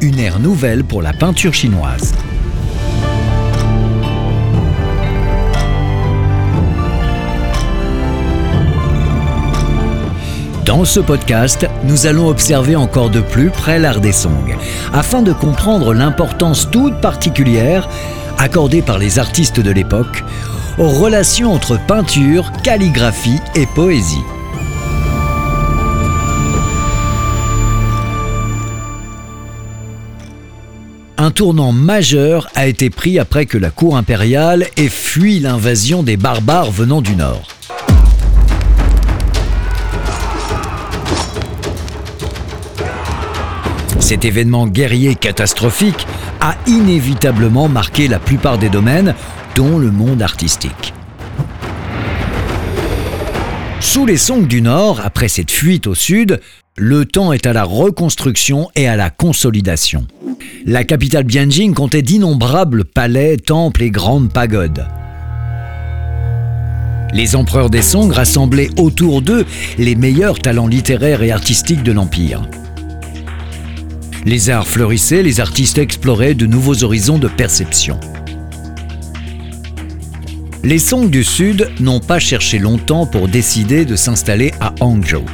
une ère nouvelle pour la peinture chinoise. Dans ce podcast, nous allons observer encore de plus près l'art des Song, afin de comprendre l'importance toute particulière accordée par les artistes de l'époque aux relations entre peinture, calligraphie et poésie. Un tournant majeur a été pris après que la cour impériale ait fui l'invasion des barbares venant du nord. Cet événement guerrier catastrophique a inévitablement marqué la plupart des domaines, dont le monde artistique. Sous les Song du Nord, après cette fuite au sud, le temps est à la reconstruction et à la consolidation. La capitale Bianjing comptait d'innombrables palais, temples et grandes pagodes. Les empereurs des Song rassemblaient autour d'eux les meilleurs talents littéraires et artistiques de l'Empire. Les arts fleurissaient, les artistes exploraient de nouveaux horizons de perception. Les Song du Sud n'ont pas cherché longtemps pour décider de s'installer à Hangzhou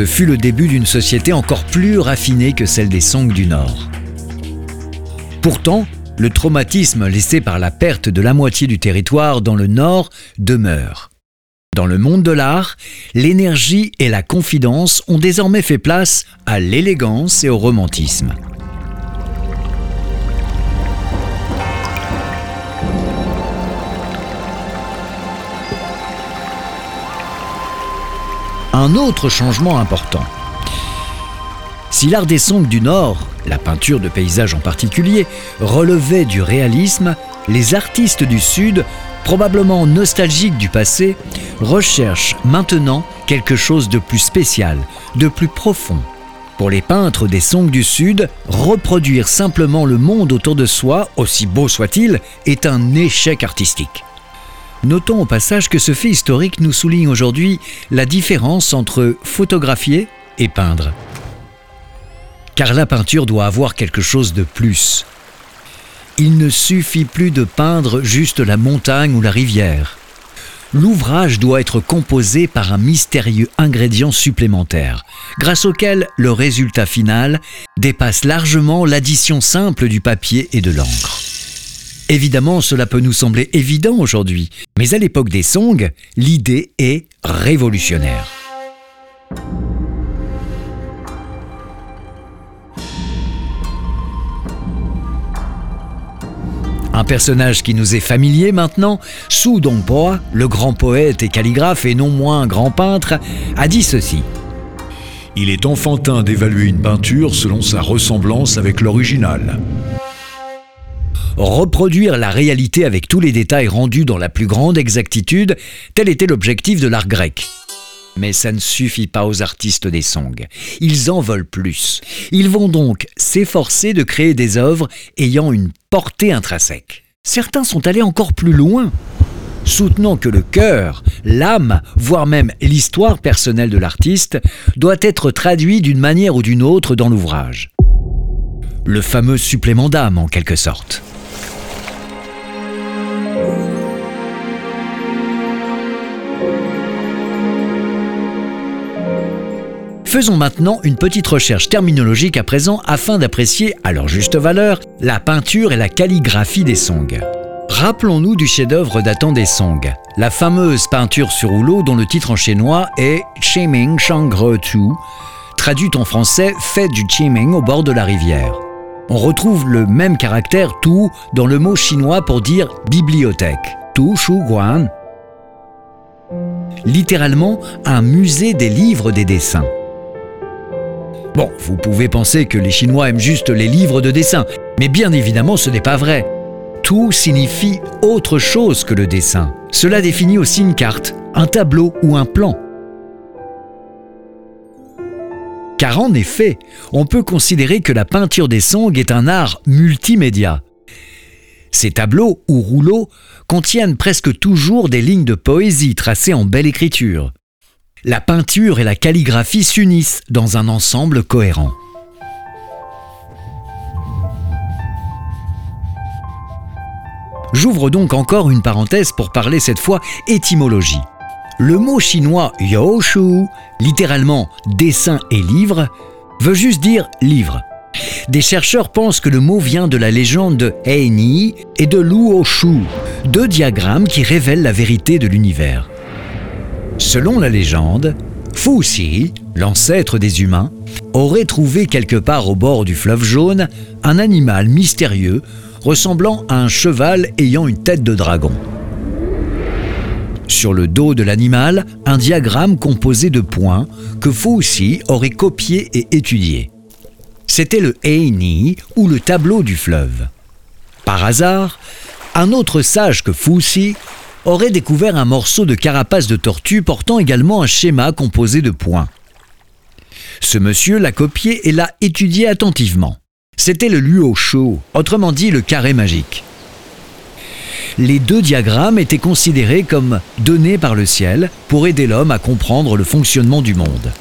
ce fut le début d'une société encore plus raffinée que celle des Song du Nord. Pourtant, le traumatisme laissé par la perte de la moitié du territoire dans le Nord demeure. Dans le monde de l'art, l'énergie et la confidence ont désormais fait place à l'élégance et au romantisme. Un autre changement important. Si l'art des Song du Nord, la peinture de paysages en particulier, relevait du réalisme, les artistes du Sud, probablement nostalgiques du passé, recherchent maintenant quelque chose de plus spécial, de plus profond. Pour les peintres des Song du Sud, reproduire simplement le monde autour de soi, aussi beau soit-il, est un échec artistique. Notons au passage que ce fait historique nous souligne aujourd'hui la différence entre photographier et peindre. Car la peinture doit avoir quelque chose de plus. Il ne suffit plus de peindre juste la montagne ou la rivière. L'ouvrage doit être composé par un mystérieux ingrédient supplémentaire, grâce auquel le résultat final dépasse largement l'addition simple du papier et de l'encre. Évidemment, cela peut nous sembler évident aujourd'hui, mais à l'époque des Song, l'idée est révolutionnaire. Un personnage qui nous est familier maintenant, Su Dongpo, le grand poète et calligraphe et non moins grand peintre, a dit ceci. Il est enfantin d'évaluer une peinture selon sa ressemblance avec l'original. Reproduire la réalité avec tous les détails rendus dans la plus grande exactitude, tel était l'objectif de l'art grec. Mais ça ne suffit pas aux artistes des Song. Ils en veulent plus. Ils vont donc s'efforcer de créer des œuvres ayant une portée intrinsèque. Certains sont allés encore plus loin, soutenant que le cœur, l'âme, voire même l'histoire personnelle de l'artiste doit être traduit d'une manière ou d'une autre dans l'ouvrage. Le fameux supplément d'âme en quelque sorte. Faisons maintenant une petite recherche terminologique à présent afin d'apprécier à leur juste valeur la peinture et la calligraphie des Song. Rappelons-nous du chef-d'œuvre datant des Song, la fameuse peinture sur rouleau dont le titre en chinois est Chiming Shangre Tu, traduite en français fait du Chiming au bord de la rivière. On retrouve le même caractère tu dans le mot chinois pour dire bibliothèque, tu shu guan. Littéralement un musée des livres des dessins. Bon, vous pouvez penser que les Chinois aiment juste les livres de dessin, mais bien évidemment ce n'est pas vrai. Tout signifie autre chose que le dessin. Cela définit aussi une carte, un tableau ou un plan. Car en effet, on peut considérer que la peinture des Song est un art multimédia. Ces tableaux ou rouleaux contiennent presque toujours des lignes de poésie tracées en belle écriture. La peinture et la calligraphie s'unissent dans un ensemble cohérent. J'ouvre donc encore une parenthèse pour parler cette fois étymologie. Le mot chinois Youshu, littéralement dessin et livre, veut juste dire livre. Des chercheurs pensent que le mot vient de la légende de Heini et de Luoshu, deux diagrammes qui révèlent la vérité de l'univers. Selon la légende, Fuxi, l'ancêtre des humains, aurait trouvé quelque part au bord du fleuve jaune un animal mystérieux ressemblant à un cheval ayant une tête de dragon. Sur le dos de l'animal, un diagramme composé de points que Fuxi aurait copié et étudié. C'était le Heini ou le tableau du fleuve. Par hasard, un autre sage que Fuxi aurait découvert un morceau de carapace de tortue portant également un schéma composé de points. Ce monsieur l'a copié et l'a étudié attentivement. C'était le Luo Shou, autrement dit le carré magique. Les deux diagrammes étaient considérés comme donnés par le ciel pour aider l'homme à comprendre le fonctionnement du monde.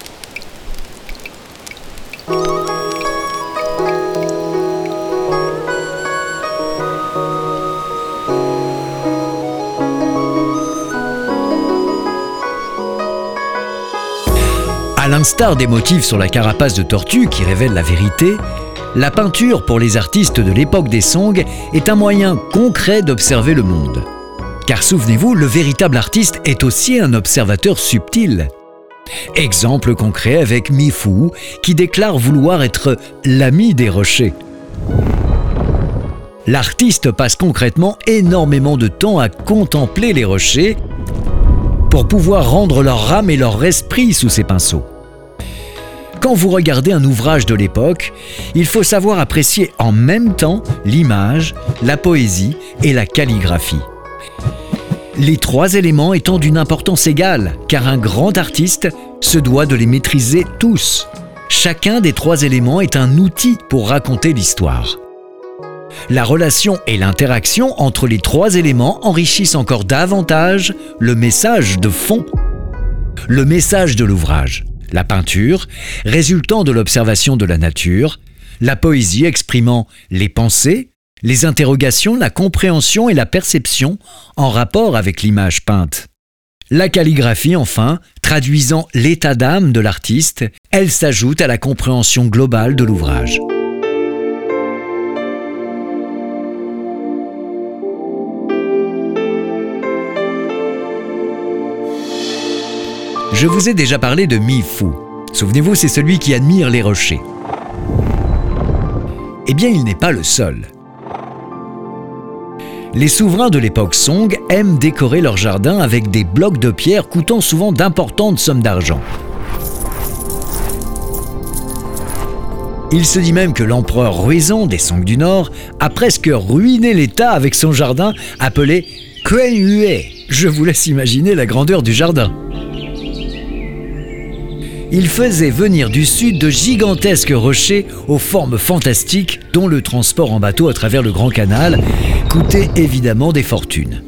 L'instar des motifs sur la carapace de tortue qui révèlent la vérité, la peinture pour les artistes de l'époque des Song est un moyen concret d'observer le monde. Car souvenez-vous, le véritable artiste est aussi un observateur subtil. Exemple concret avec Mi Fu, qui déclare vouloir être l'ami des rochers. L'artiste passe concrètement énormément de temps à contempler les rochers pour pouvoir rendre leur âme et leur esprit sous ses pinceaux. Quand vous regardez un ouvrage de l'époque, il faut savoir apprécier en même temps l'image, la poésie et la calligraphie. Les trois éléments étant d'une importance égale, car un grand artiste se doit de les maîtriser tous. Chacun des trois éléments est un outil pour raconter l'histoire. La relation et l'interaction entre les trois éléments enrichissent encore davantage le message de fond, le message de l'ouvrage la peinture, résultant de l'observation de la nature, la poésie exprimant les pensées, les interrogations, la compréhension et la perception en rapport avec l'image peinte. La calligraphie, enfin, traduisant l'état d'âme de l'artiste, elle s'ajoute à la compréhension globale de l'ouvrage. Je vous ai déjà parlé de Mi Fu. Souvenez-vous, c'est celui qui admire les rochers. Eh bien, il n'est pas le seul. Les souverains de l'époque Song aiment décorer leur jardin avec des blocs de pierre coûtant souvent d'importantes sommes d'argent. Il se dit même que l'empereur Ruizong des Song du Nord a presque ruiné l'État avec son jardin appelé Kuen Yue. Je vous laisse imaginer la grandeur du jardin il faisait venir du sud de gigantesques rochers aux formes fantastiques dont le transport en bateau à travers le Grand Canal coûtait évidemment des fortunes.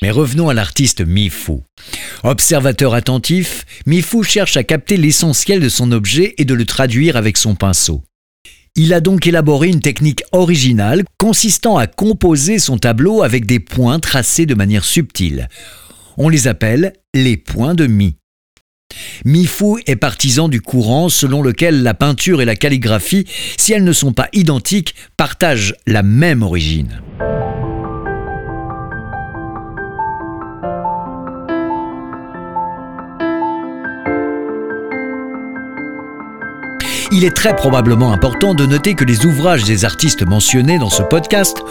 Mais revenons à l'artiste Mifu. Observateur attentif, Mifu cherche à capter l'essentiel de son objet et de le traduire avec son pinceau. Il a donc élaboré une technique originale consistant à composer son tableau avec des points tracés de manière subtile. On les appelle les points de Mi. Mifu est partisan du courant selon lequel la peinture et la calligraphie, si elles ne sont pas identiques, partagent la même origine. Il est très probablement important de noter que les ouvrages des artistes mentionnés dans ce podcast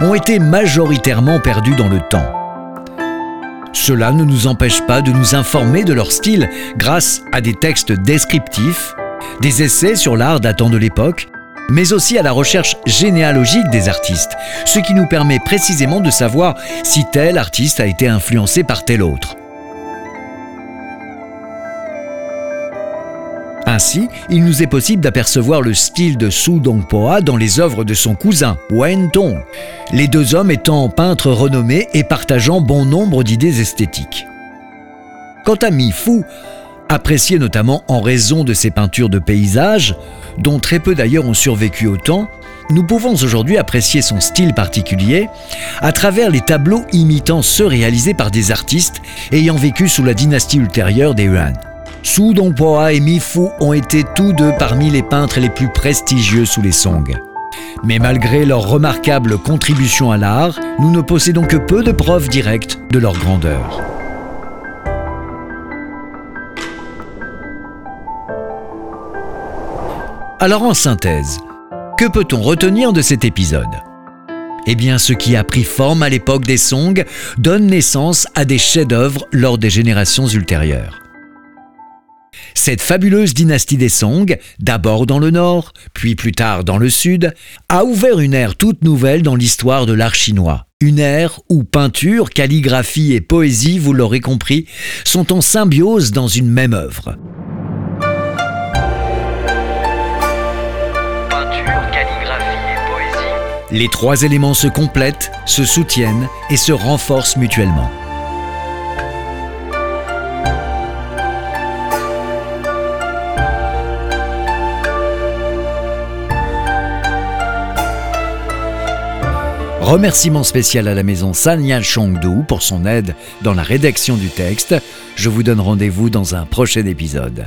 ont été majoritairement perdus dans le temps. Cela ne nous empêche pas de nous informer de leur style grâce à des textes descriptifs, des essais sur l'art datant de l'époque, mais aussi à la recherche généalogique des artistes, ce qui nous permet précisément de savoir si tel artiste a été influencé par tel autre. Ainsi, il nous est possible d'apercevoir le style de Su Dongpoa dans les œuvres de son cousin, Wen Tong, les deux hommes étant peintres renommés et partageant bon nombre d'idées esthétiques. Quant à Mi Fu, apprécié notamment en raison de ses peintures de paysages, dont très peu d'ailleurs ont survécu au temps, nous pouvons aujourd'hui apprécier son style particulier à travers les tableaux imitant ceux réalisés par des artistes ayant vécu sous la dynastie ultérieure des Yuan. Su Dongpoa et Mi Fu ont été tous deux parmi les peintres les plus prestigieux sous les Song. Mais malgré leur remarquable contribution à l'art, nous ne possédons que peu de preuves directes de leur grandeur. Alors en synthèse, que peut-on retenir de cet épisode? Eh bien, ce qui a pris forme à l'époque des Song donne naissance à des chefs-d'œuvre lors des générations ultérieures. Cette fabuleuse dynastie des Song, d'abord dans le nord, puis plus tard dans le sud, a ouvert une ère toute nouvelle dans l'histoire de l'art chinois. Une ère où peinture, calligraphie et poésie, vous l'aurez compris, sont en symbiose dans une même œuvre. Les trois éléments se complètent, se soutiennent et se renforcent mutuellement. Remerciement spécial à la maison Sanya Chongdu pour son aide dans la rédaction du texte. Je vous donne rendez-vous dans un prochain épisode.